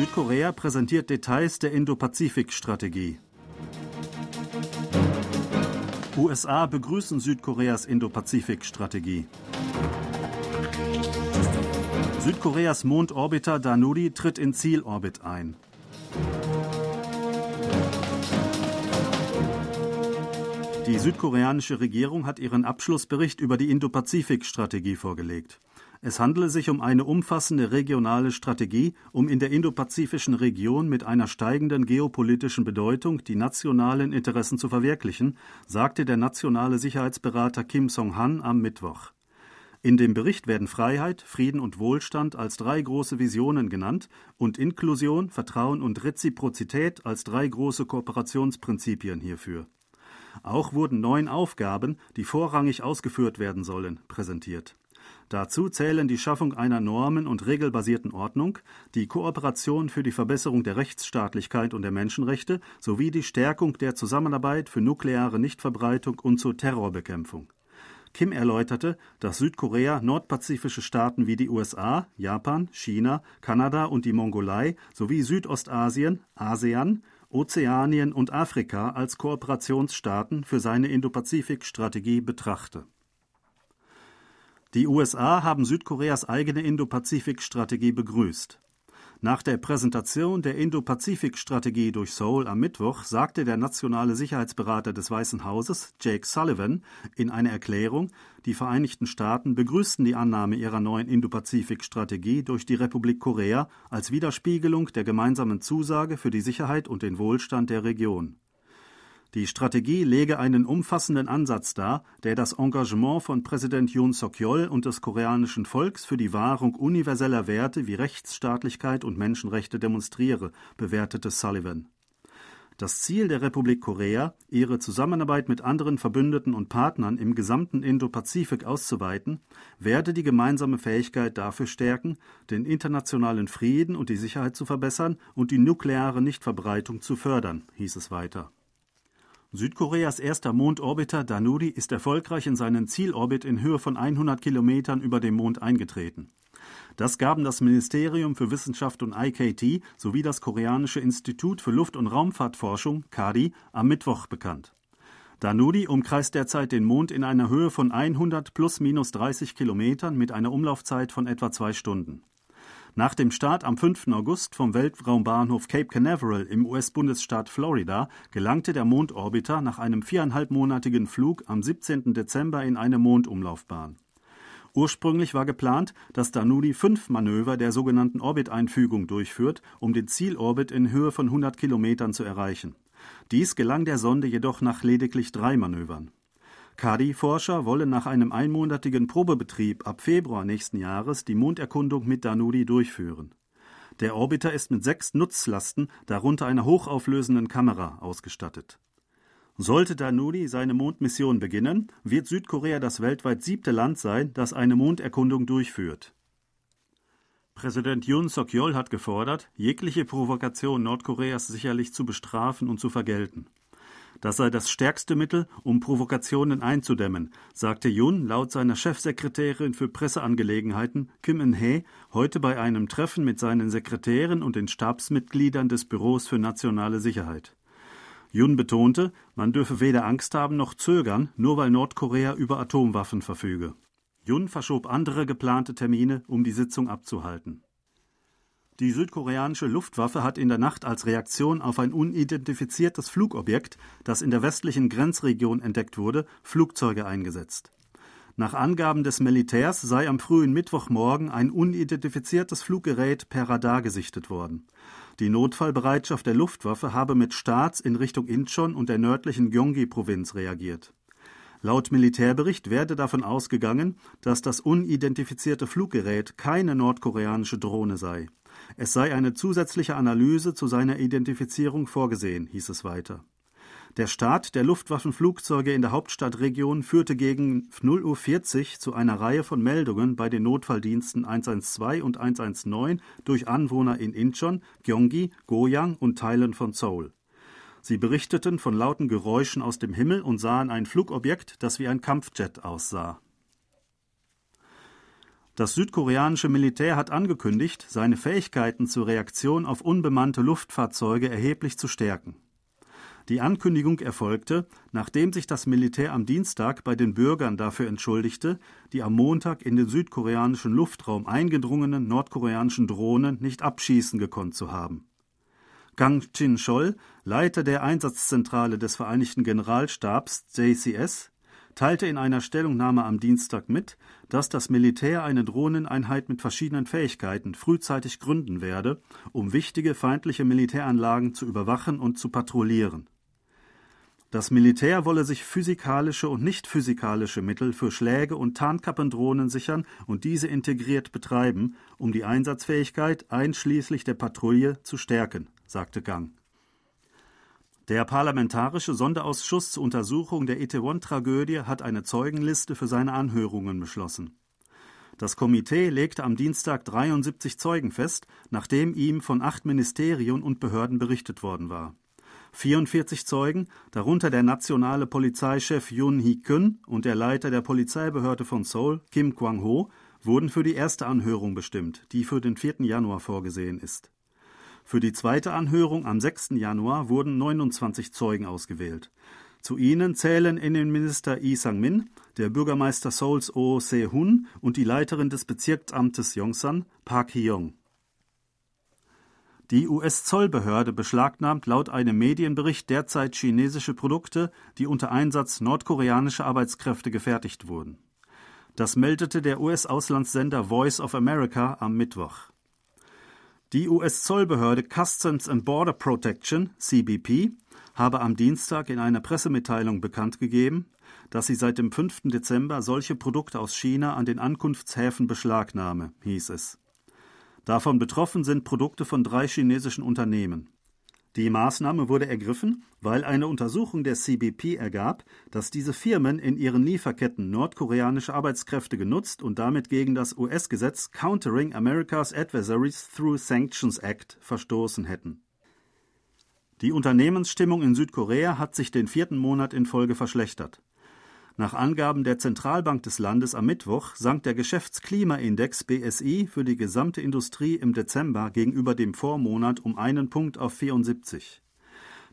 Südkorea präsentiert Details der Indo-Pazifik-Strategie. USA begrüßen Südkoreas Indo-Pazifik-Strategie. Südkoreas Mondorbiter Danuri tritt in Zielorbit ein. Die südkoreanische Regierung hat ihren Abschlussbericht über die Indo-Pazifik-Strategie vorgelegt. Es handele sich um eine umfassende regionale Strategie, um in der indopazifischen Region mit einer steigenden geopolitischen Bedeutung die nationalen Interessen zu verwirklichen, sagte der nationale Sicherheitsberater Kim Song-han am Mittwoch. In dem Bericht werden Freiheit, Frieden und Wohlstand als drei große Visionen genannt und Inklusion, Vertrauen und Reziprozität als drei große Kooperationsprinzipien hierfür. Auch wurden neun Aufgaben, die vorrangig ausgeführt werden sollen, präsentiert. Dazu zählen die Schaffung einer normen- und regelbasierten Ordnung, die Kooperation für die Verbesserung der Rechtsstaatlichkeit und der Menschenrechte sowie die Stärkung der Zusammenarbeit für nukleare Nichtverbreitung und zur Terrorbekämpfung. Kim erläuterte, dass Südkorea nordpazifische Staaten wie die USA, Japan, China, Kanada und die Mongolei sowie Südostasien, ASEAN, Ozeanien und Afrika als Kooperationsstaaten für seine Indopazifik-Strategie betrachte die USA haben Südkoreas eigene Indo-Pazifik-Strategie begrüßt. Nach der Präsentation der Indo-Pazifik-Strategie durch Seoul am Mittwoch sagte der nationale Sicherheitsberater des Weißen Hauses, Jake Sullivan, in einer Erklärung, die Vereinigten Staaten begrüßten die Annahme ihrer neuen Indo-Pazifik-Strategie durch die Republik Korea als Widerspiegelung der gemeinsamen Zusage für die Sicherheit und den Wohlstand der Region. Die Strategie lege einen umfassenden Ansatz dar, der das Engagement von Präsident Yoon Suk-yeol und des koreanischen Volks für die Wahrung universeller Werte wie Rechtsstaatlichkeit und Menschenrechte demonstriere, bewertete Sullivan. Das Ziel der Republik Korea, ihre Zusammenarbeit mit anderen Verbündeten und Partnern im gesamten Indo-Pazifik auszuweiten, werde die gemeinsame Fähigkeit dafür stärken, den internationalen Frieden und die Sicherheit zu verbessern und die nukleare Nichtverbreitung zu fördern, hieß es weiter. Südkoreas erster Mondorbiter Danuri ist erfolgreich in seinen Zielorbit in Höhe von 100 Kilometern über dem Mond eingetreten. Das gaben das Ministerium für Wissenschaft und IKT sowie das Koreanische Institut für Luft- und Raumfahrtforschung KADI am Mittwoch bekannt. Danuri umkreist derzeit den Mond in einer Höhe von 100 plus minus 30 Kilometern mit einer Umlaufzeit von etwa zwei Stunden. Nach dem Start am 5. August vom Weltraumbahnhof Cape Canaveral im US-Bundesstaat Florida gelangte der Mondorbiter nach einem viereinhalbmonatigen Flug am 17. Dezember in eine Mondumlaufbahn. Ursprünglich war geplant, dass Danudi fünf Manöver der sogenannten Orbiteinfügung durchführt, um den Zielorbit in Höhe von 100 Kilometern zu erreichen. Dies gelang der Sonde jedoch nach lediglich drei Manövern. KADI-Forscher wollen nach einem einmonatigen Probebetrieb ab Februar nächsten Jahres die Monderkundung mit Danudi durchführen. Der Orbiter ist mit sechs Nutzlasten, darunter einer hochauflösenden Kamera, ausgestattet. Sollte Danudi seine Mondmission beginnen, wird Südkorea das weltweit siebte Land sein, das eine Monderkundung durchführt. Präsident Yoon Suk-yeol hat gefordert, jegliche Provokation Nordkoreas sicherlich zu bestrafen und zu vergelten. Das sei das stärkste Mittel, um Provokationen einzudämmen, sagte Yun laut seiner Chefsekretärin für Presseangelegenheiten Kim In-hee heute bei einem Treffen mit seinen Sekretären und den Stabsmitgliedern des Büros für nationale Sicherheit. Yun betonte, man dürfe weder Angst haben noch zögern, nur weil Nordkorea über Atomwaffen verfüge. Yun verschob andere geplante Termine, um die Sitzung abzuhalten. Die südkoreanische Luftwaffe hat in der Nacht als Reaktion auf ein unidentifiziertes Flugobjekt, das in der westlichen Grenzregion entdeckt wurde, Flugzeuge eingesetzt. Nach Angaben des Militärs sei am frühen Mittwochmorgen ein unidentifiziertes Fluggerät per Radar gesichtet worden. Die Notfallbereitschaft der Luftwaffe habe mit Starts in Richtung Incheon und der nördlichen Gyeonggi-Provinz reagiert. Laut Militärbericht werde davon ausgegangen, dass das unidentifizierte Fluggerät keine nordkoreanische Drohne sei. Es sei eine zusätzliche Analyse zu seiner Identifizierung vorgesehen, hieß es weiter. Der Start der Luftwaffenflugzeuge in der Hauptstadtregion führte gegen 0.40 Uhr zu einer Reihe von Meldungen bei den Notfalldiensten 112 und 119 durch Anwohner in Incheon, Gyeonggi, Goyang und Teilen von Seoul. Sie berichteten von lauten Geräuschen aus dem Himmel und sahen ein Flugobjekt, das wie ein Kampfjet aussah. Das südkoreanische Militär hat angekündigt, seine Fähigkeiten zur Reaktion auf unbemannte Luftfahrzeuge erheblich zu stärken. Die Ankündigung erfolgte, nachdem sich das Militär am Dienstag bei den Bürgern dafür entschuldigte, die am Montag in den südkoreanischen Luftraum eingedrungenen nordkoreanischen Drohnen nicht abschießen gekonnt zu haben. Kang Chin-chol, Leiter der Einsatzzentrale des Vereinigten Generalstabs JCS, teilte in einer Stellungnahme am Dienstag mit, dass das Militär eine Drohneneinheit mit verschiedenen Fähigkeiten frühzeitig gründen werde, um wichtige feindliche Militäranlagen zu überwachen und zu patrouillieren. Das Militär wolle sich physikalische und nicht physikalische Mittel für Schläge und Tarnkappendrohnen sichern und diese integriert betreiben, um die Einsatzfähigkeit einschließlich der Patrouille zu stärken, sagte Gang. Der Parlamentarische Sonderausschuss zur Untersuchung der Itaewon-Tragödie hat eine Zeugenliste für seine Anhörungen beschlossen. Das Komitee legte am Dienstag 73 Zeugen fest, nachdem ihm von acht Ministerien und Behörden berichtet worden war. 44 Zeugen, darunter der nationale Polizeichef Yoon Hee-kun und der Leiter der Polizeibehörde von Seoul, Kim Kwang-ho, wurden für die erste Anhörung bestimmt, die für den 4. Januar vorgesehen ist. Für die zweite Anhörung am 6. Januar wurden 29 Zeugen ausgewählt. Zu ihnen zählen Innenminister Lee Sang-min, der Bürgermeister Seouls Oh Se-hun und die Leiterin des Bezirksamtes Yongsan, Park Hee-yong. Die US-Zollbehörde beschlagnahmt laut einem Medienbericht derzeit chinesische Produkte, die unter Einsatz nordkoreanischer Arbeitskräfte gefertigt wurden. Das meldete der US-Auslandssender Voice of America am Mittwoch. Die US-Zollbehörde Customs and Border Protection, CBP, habe am Dienstag in einer Pressemitteilung bekannt gegeben, dass sie seit dem 5. Dezember solche Produkte aus China an den Ankunftshäfen beschlagnahme, hieß es. Davon betroffen sind Produkte von drei chinesischen Unternehmen. Die Maßnahme wurde ergriffen, weil eine Untersuchung der CBP ergab, dass diese Firmen in ihren Lieferketten nordkoreanische Arbeitskräfte genutzt und damit gegen das US-Gesetz Countering America's Adversaries Through Sanctions Act verstoßen hätten. Die Unternehmensstimmung in Südkorea hat sich den vierten Monat in Folge verschlechtert. Nach Angaben der Zentralbank des Landes am Mittwoch sank der Geschäftsklimaindex BSI für die gesamte Industrie im Dezember gegenüber dem Vormonat um einen Punkt auf 74.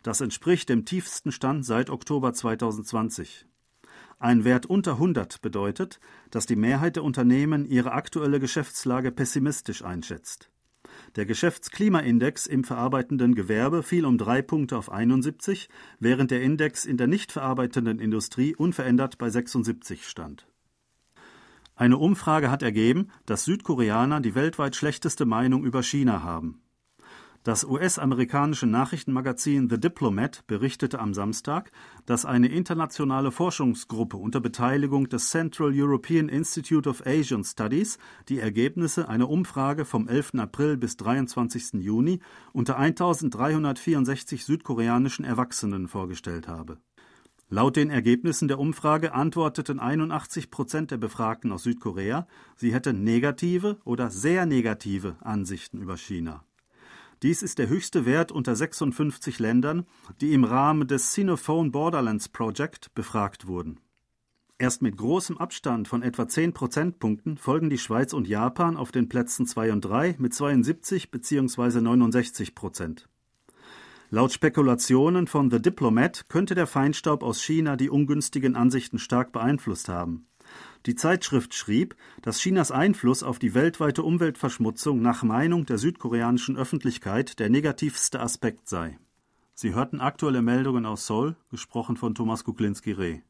Das entspricht dem tiefsten Stand seit Oktober 2020. Ein Wert unter 100 bedeutet, dass die Mehrheit der Unternehmen ihre aktuelle Geschäftslage pessimistisch einschätzt. Der Geschäftsklimaindex im verarbeitenden Gewerbe fiel um drei Punkte auf 71, während der Index in der nicht verarbeitenden Industrie unverändert bei 76 stand. Eine Umfrage hat ergeben, dass Südkoreaner die weltweit schlechteste Meinung über China haben. Das US-amerikanische Nachrichtenmagazin The Diplomat berichtete am Samstag, dass eine internationale Forschungsgruppe unter Beteiligung des Central European Institute of Asian Studies die Ergebnisse einer Umfrage vom 11. April bis 23. Juni unter 1364 südkoreanischen Erwachsenen vorgestellt habe. Laut den Ergebnissen der Umfrage antworteten 81 Prozent der Befragten aus Südkorea, sie hätten negative oder sehr negative Ansichten über China. Dies ist der höchste Wert unter 56 Ländern, die im Rahmen des Sinophone Borderlands Project befragt wurden. Erst mit großem Abstand von etwa 10 Prozentpunkten folgen die Schweiz und Japan auf den Plätzen 2 und 3 mit 72 bzw. 69 Prozent. Laut Spekulationen von The Diplomat könnte der Feinstaub aus China die ungünstigen Ansichten stark beeinflusst haben. Die Zeitschrift schrieb, dass Chinas Einfluss auf die weltweite Umweltverschmutzung nach Meinung der südkoreanischen Öffentlichkeit der negativste Aspekt sei. Sie hörten aktuelle Meldungen aus Seoul, gesprochen von Thomas Kuklinski-Reh.